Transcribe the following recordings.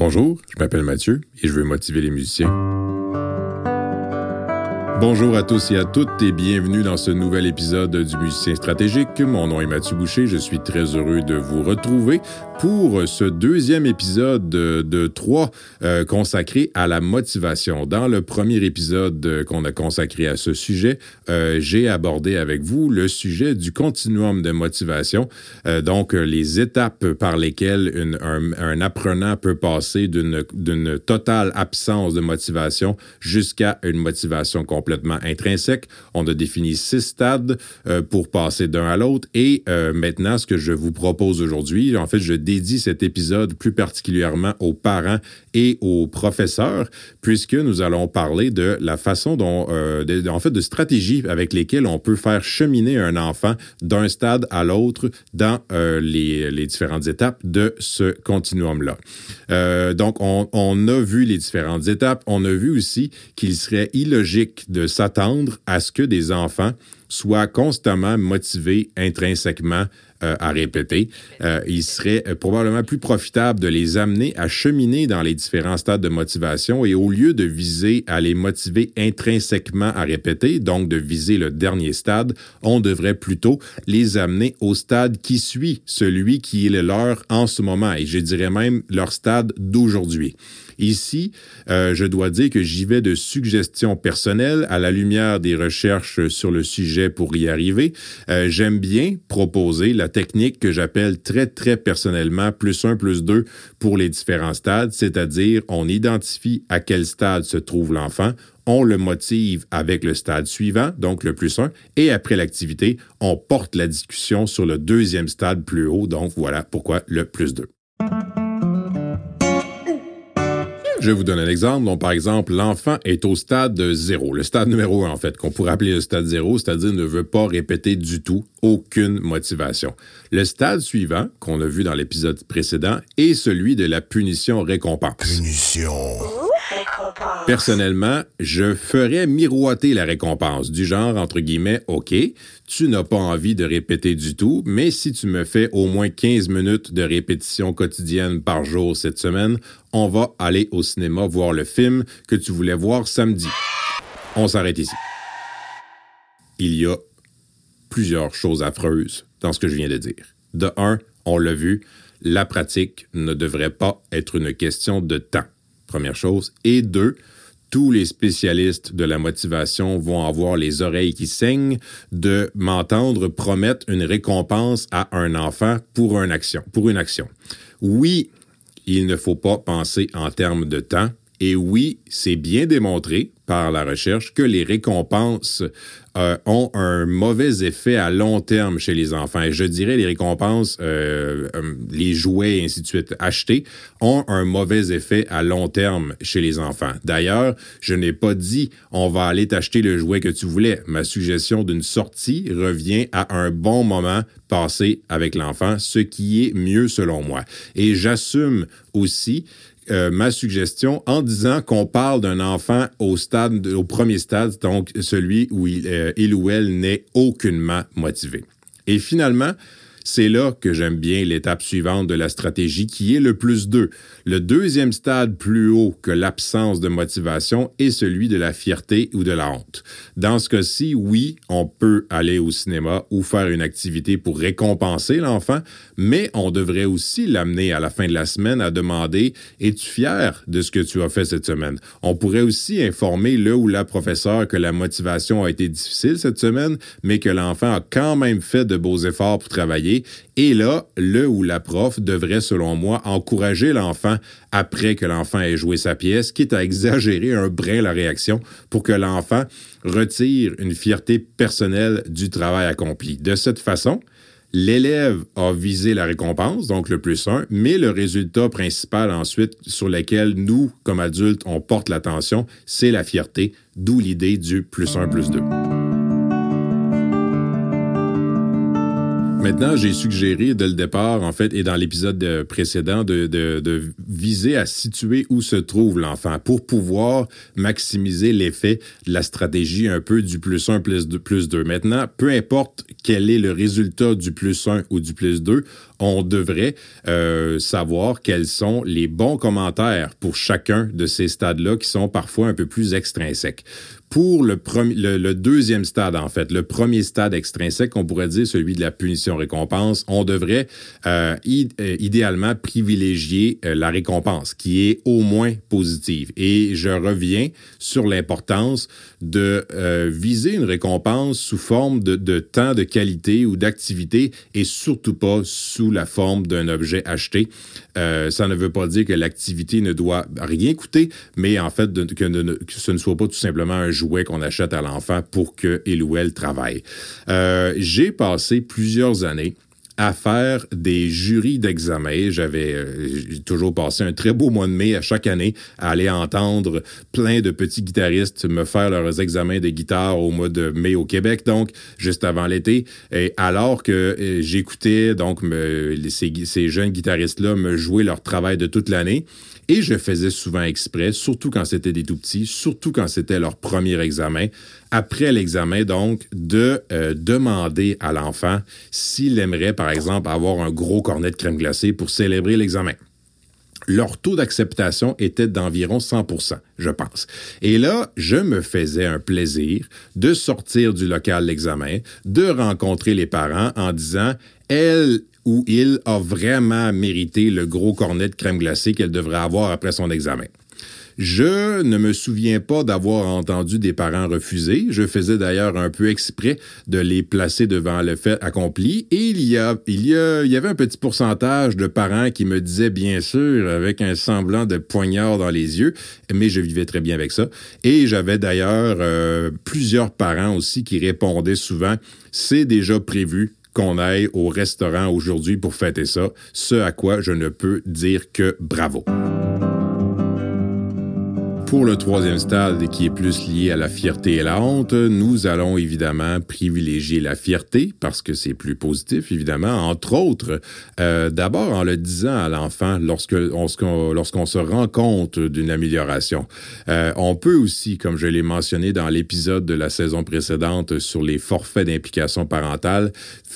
Bonjour, je m'appelle Mathieu et je veux motiver les musiciens. Bonjour à tous et à toutes et bienvenue dans ce nouvel épisode du Musicien Stratégique. Mon nom est Mathieu Boucher, je suis très heureux de vous retrouver pour ce deuxième épisode de, trois euh, consacré à la motivation. Dans le premier épisode qu'on a consacré à ce sujet, euh, j'ai abordé avec vous le sujet du continuum de motivation, euh, donc les étapes par lesquelles un, un, apprenant peut passer d'une totale absence de motivation jusqu'à une motivation complète intrinsèque. On a défini six stades euh, pour passer d'un à l'autre. Et euh, maintenant, ce que je vous propose aujourd'hui, en fait, je dédie cet épisode plus particulièrement aux parents et aux professeurs, puisque nous allons parler de la façon dont, euh, en fait, de stratégies avec lesquelles on peut faire cheminer un enfant d'un stade à l'autre dans les, différentes étapes de ce continuum-là. donc, on, on a vu les différentes étapes. On a vu aussi qu'il serait illogique de s'attendre à ce que des enfants soient constamment motivés intrinsèquement euh, à répéter. Euh, il serait euh, probablement plus profitable de les amener à cheminer dans les différents stades de motivation et au lieu de viser à les motiver intrinsèquement à répéter, donc de viser le dernier stade, on devrait plutôt les amener au stade qui suit celui qui est le leur en ce moment et je dirais même leur stade d'aujourd'hui. Ici, euh, je dois dire que j'y vais de suggestions personnelles à la lumière des recherches sur le sujet pour y arriver. Euh, j'aime bien proposer la technique que j'appelle très, très personnellement plus un, plus deux pour les différents stades, c'est-à-dire on identifie à quel stade se trouve l'enfant, on le motive avec le stade suivant, donc le plus un, et après l'activité, on porte la discussion sur le deuxième stade plus haut, donc voilà pourquoi le plus deux. Je vous donne un exemple. Donc, par exemple, l'enfant est au stade zéro, le stade numéro un, en fait, qu'on pourrait appeler le stade zéro, c'est-à-dire ne veut pas répéter du tout, aucune motivation. Le stade suivant, qu'on a vu dans l'épisode précédent, est celui de la punition-récompense. Punition. Personnellement, je ferais miroiter la récompense, du genre, entre guillemets, OK, tu n'as pas envie de répéter du tout, mais si tu me fais au moins 15 minutes de répétition quotidienne par jour cette semaine, on va aller au cinéma voir le film que tu voulais voir samedi. On s'arrête ici. Il y a plusieurs choses affreuses dans ce que je viens de dire. De un, on l'a vu, la pratique ne devrait pas être une question de temps première chose. Et deux, tous les spécialistes de la motivation vont avoir les oreilles qui saignent de m'entendre promettre une récompense à un enfant pour une action, pour une action. Oui, il ne faut pas penser en termes de temps. Et oui, c'est bien démontré par la recherche que les récompenses euh, ont un mauvais effet à long terme chez les enfants. Et je dirais les récompenses, euh, euh, les jouets et ainsi de suite achetés ont un mauvais effet à long terme chez les enfants. D'ailleurs, je n'ai pas dit on va aller t'acheter le jouet que tu voulais. Ma suggestion d'une sortie revient à un bon moment passé avec l'enfant, ce qui est mieux selon moi. Et j'assume aussi euh, ma suggestion en disant qu'on parle d'un enfant au stade, au premier stade, donc celui où il, euh, il ou elle n'est aucunement motivé. Et finalement, c'est là que j'aime bien l'étape suivante de la stratégie qui est le plus 2. Le deuxième stade plus haut que l'absence de motivation est celui de la fierté ou de la honte. Dans ce cas-ci, oui, on peut aller au cinéma ou faire une activité pour récompenser l'enfant, mais on devrait aussi l'amener à la fin de la semaine à demander Es-tu fier de ce que tu as fait cette semaine? On pourrait aussi informer le ou la professeur que la motivation a été difficile cette semaine, mais que l'enfant a quand même fait de beaux efforts pour travailler et là, le ou la prof devrait, selon moi, encourager l'enfant après que l'enfant ait joué sa pièce, quitte à exagérer un brin la réaction pour que l'enfant retire une fierté personnelle du travail accompli. De cette façon, L'élève a visé la récompense, donc le plus un, mais le résultat principal ensuite sur lequel nous, comme adultes, on porte l'attention, c'est la fierté, d'où l'idée du plus un, plus deux. Maintenant, j'ai suggéré dès le départ, en fait, et dans l'épisode précédent, de, viser à situer où se trouve l'enfant pour pouvoir maximiser l'effet de la stratégie un peu du plus 1 plus 2 plus 2. Maintenant, peu importe quel est le résultat du plus 1 ou du plus 2, on devrait euh, savoir quels sont les bons commentaires pour chacun de ces stades-là qui sont parfois un peu plus extrinsèques pour le, premier, le, deuxième stade, en fait, le premier stade extrinsèque, on pourrait dire celui de la punition-récompense, on devrait euh, euh, idéalement privilégier la récompense, qui est au moins positive. Et je reviens sur l'importance de viser une récompense sous forme de, de temps de qualité ou d'activité et surtout pas sous la forme d'un objet acheté. ça ne veut pas dire que l'activité ne doit rien coûter, mais en fait que, que ce ne soit pas tout simplement un jouet qu'on achète à l'enfant pour qu'il ou elle travaille. Euh, j'ai passé plusieurs années à faire des jurys d'examen. J'avais euh, toujours passé un très beau mois de mai à chaque année à aller entendre plein de petits guitaristes me faire leurs examens de guitare au mois de mai au Québec, donc juste avant l'été. Et alors que euh, j'écoutais donc ces, ces jeunes guitaristes-là me jouer leur travail de toute l'année, et je faisais souvent exprès, surtout quand c'était des tout petits, surtout quand c'était leur premier examen, après l'examen, donc, de euh, demander à l'enfant s'il aimerait, par exemple, avoir un gros cornet de crème glacée pour célébrer l'examen leur taux d'acceptation était d'environ 100 je pense. Et là, je me faisais un plaisir de sortir du local d'examen, de rencontrer les parents en disant, elle où il a vraiment mérité le gros cornet de crème glacée qu'elle devrait avoir après son examen. Je ne me souviens pas d'avoir entendu des parents refuser. Je faisais d'ailleurs un peu exprès de les placer devant le fait accompli. Et il y, a, il, y a, il y avait un petit pourcentage de parents qui me disaient, bien sûr, avec un semblant de poignard dans les yeux, mais je vivais très bien avec ça. Et j'avais d'ailleurs euh, plusieurs parents aussi qui répondaient souvent, c'est déjà prévu, qu'on aille au restaurant aujourd'hui pour fêter ça, ce à quoi je ne peux dire que bravo. Pour le troisième stade, qui est plus lié à la fierté et la honte, nous allons évidemment privilégier la fierté parce que c'est plus positif, évidemment. Entre autres, euh, d'abord en le disant à l'enfant lorsque lorsqu'on se rend compte d'une amélioration. Euh, on peut aussi, comme je l'ai mentionné dans l'épisode de la saison précédente sur les forfaits d'implication parentale,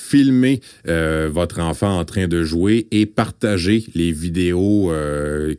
filmer euh, votre enfant en train de jouer et partager les vidéos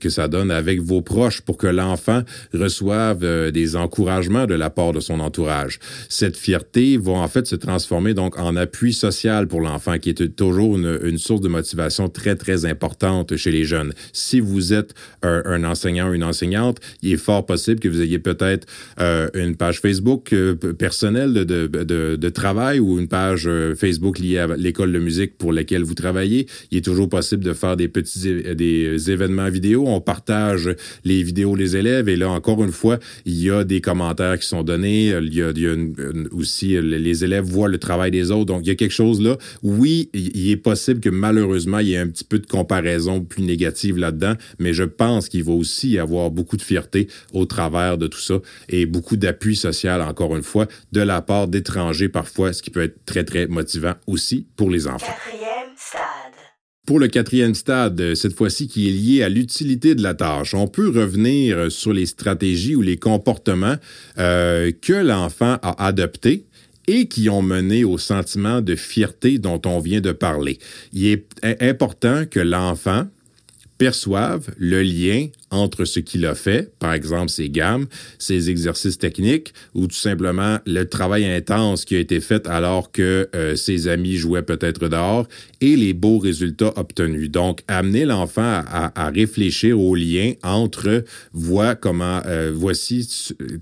que ça donne avec vos proches pour que l'enfant reçoivent euh, des encouragements de la part de son entourage. Cette fierté va en fait se transformer donc en appui social pour l'enfant, qui est toujours une, source de motivation très très importante chez les jeunes. Si vous êtes un, enseignant ou une enseignante, il est fort possible que vous ayez peut-être euh, une page Facebook euh, personnelle de, de, de, travail ou une page euh, Facebook liée à l'école de musique pour laquelle vous travaillez. Il est toujours possible de faire des petits des événements vidéo. On partage les vidéos des élèves et là encore une fois, il y a des commentaires qui sont donnés, il y a, aussi les élèves voient le travail des autres, donc il y a quelque chose là. Oui, il est possible que malheureusement, il y ait un petit peu de comparaison plus négative là-dedans, mais je pense qu'il va aussi y avoir beaucoup de fierté au travers de tout ça et beaucoup d'appui social, encore une fois, de la part d'étrangers parfois, ce qui peut être très, très motivant aussi pour les enfants. Quatrième stade. Pour le quatrième stade, cette fois-ci qui est lié à l'utilité de la tâche, on peut revenir sur les stratégies ou les comportements euh, que l'enfant a adoptés et qui ont mené au sentiment de fierté dont on vient de parler. Il est important que l'enfant perçoivent le lien entre ce qu'il a fait, par exemple ses gammes, ses exercices techniques, ou tout simplement le travail intense qui a été fait alors que euh, ses amis jouaient peut-être dehors, et les beaux résultats obtenus. Donc, amener l'enfant à, réfléchir au lien entre, vois comment, euh, voici,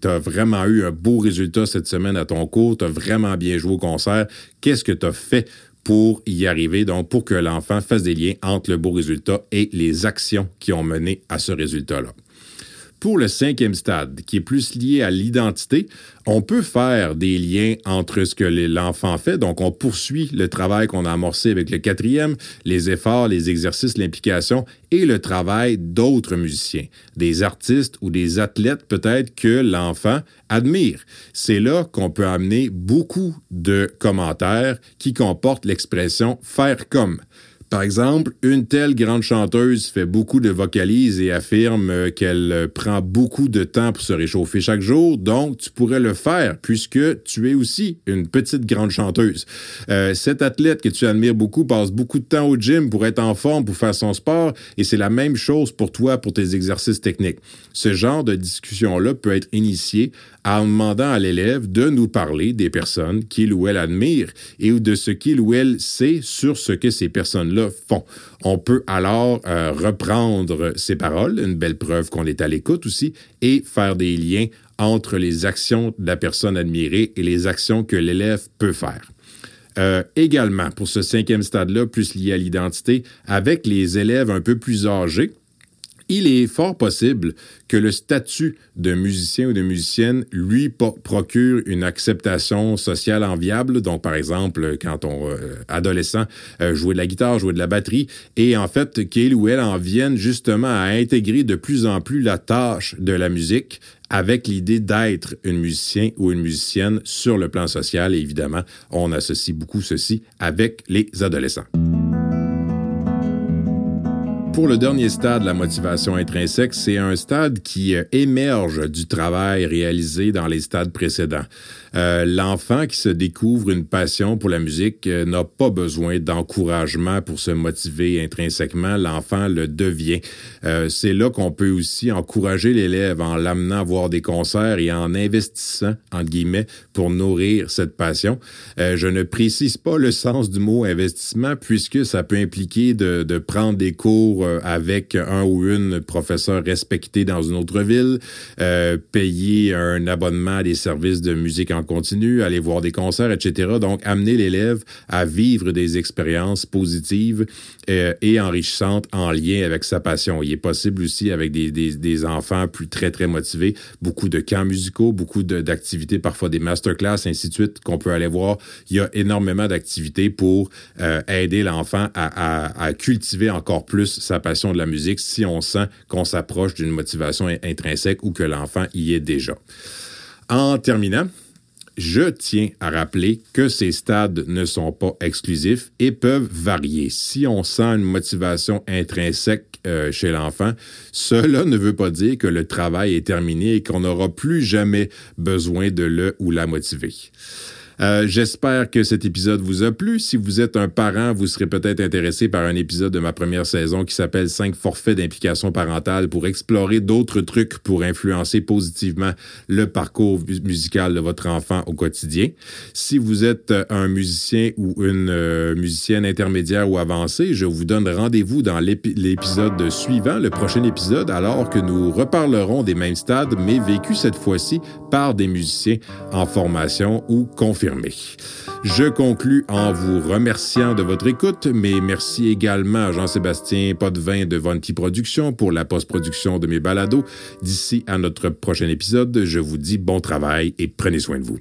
tu as vraiment eu un beau résultat cette semaine à ton cours, tu as vraiment bien joué au concert, qu'est-ce que tu as fait pour y arriver, donc pour que l'enfant fasse des liens entre le beau résultat et les actions qui ont mené à ce résultat-là. Pour le cinquième stade, qui est plus lié à l'identité, on peut faire des liens entre ce que l'enfant fait. Donc, on poursuit le travail qu'on a amorcé avec le quatrième, les efforts, les exercices, l'implication et le travail d'autres musiciens, des artistes ou des athlètes peut-être que l'enfant admire. C'est là qu'on peut amener beaucoup de commentaires qui comportent l'expression faire comme. Par exemple, une telle grande chanteuse fait beaucoup de vocalises et affirme euh, qu'elle euh, prend beaucoup de temps pour se réchauffer chaque jour, donc tu pourrais le faire puisque tu es aussi une petite grande chanteuse. Euh, cet athlète que tu admires beaucoup passe beaucoup de temps au gym pour être en forme, pour faire son sport, et c'est la même chose pour toi pour tes exercices techniques. Ce genre de discussion-là peut être initié en demandant à l'élève de nous parler des personnes qu'il ou elle admire et de ce qu'il ou elle sait sur ce que ces font. On peut alors euh, reprendre ces paroles, une belle preuve qu'on est à l'écoute aussi, et faire des liens entre les actions de la personne admirée et les actions que l'élève peut faire. Euh, également, pour ce cinquième stade-là, plus lié à l'identité, avec les élèves un peu plus âgés, il est fort possible que le statut de musicien ou de musicienne lui procure une acceptation sociale enviable. Donc, par exemple, quand on euh, adolescent euh, jouait de la guitare, jouait de la batterie, et en fait qu'il ou elle en vienne justement à intégrer de plus en plus la tâche de la musique avec l'idée d'être une musicien ou une musicienne sur le plan social. Et évidemment, on associe beaucoup ceci avec les adolescents. Pour le dernier stade, la motivation intrinsèque, c'est un stade qui euh, émerge du travail réalisé dans les stades précédents. Euh, l'enfant qui se découvre une passion pour la musique euh, n'a pas besoin d'encouragement pour se motiver intrinsèquement. L'enfant le devient. c'est là qu'on peut aussi encourager l'élève en l'amenant voir des concerts et en investissant, entre guillemets, pour nourrir cette passion. je ne précise pas le sens du mot investissement puisque ça peut impliquer de prendre des cours euh, avec un ou une professeur respecté dans une autre ville, euh, payer un abonnement à des services de musique en continu, aller voir des concerts, etc. Donc, amener l'élève à vivre des expériences positives euh, et enrichissantes en lien avec sa passion. Il est possible aussi avec des, des, enfants plus très, très motivés, beaucoup de camps musicaux, beaucoup d'activités, parfois des masterclass, ainsi de suite, qu'on peut aller voir. Il y a énormément d'activités pour aider l'enfant à cultiver encore plus sa passion de la musique si on sent qu'on s'approche d'une motivation intrinsèque ou que l'enfant y est déjà. En terminant, je tiens à rappeler que ces stades ne sont pas exclusifs et peuvent varier. Si on sent une motivation intrinsèque euh, chez l'enfant, cela ne veut pas dire que le travail est terminé et qu'on n'aura plus jamais besoin de le ou la motiver. Euh, j'espère que cet épisode vous a plu. Si vous êtes un parent, vous serez peut-être intéressé par un épisode de ma première saison qui s'appelle 5 forfaits d'implication parentale pour explorer d'autres trucs pour influencer positivement le parcours musical de votre enfant au quotidien. Si vous êtes euh, un musicien ou une euh, musicienne intermédiaire ou avancée, je vous donne rendez-vous dans l'épisode suivant, le prochain épisode, alors que nous reparlerons des mêmes stades, mais vécus cette fois-ci par des musiciens en formation ou je conclus en vous remerciant de votre écoute, mais merci également à Jean-Sébastien Potvin de Vonti Productions pour la post-production de mes balados. D'ici à notre prochain épisode, je vous dis bon travail et prenez soin de vous.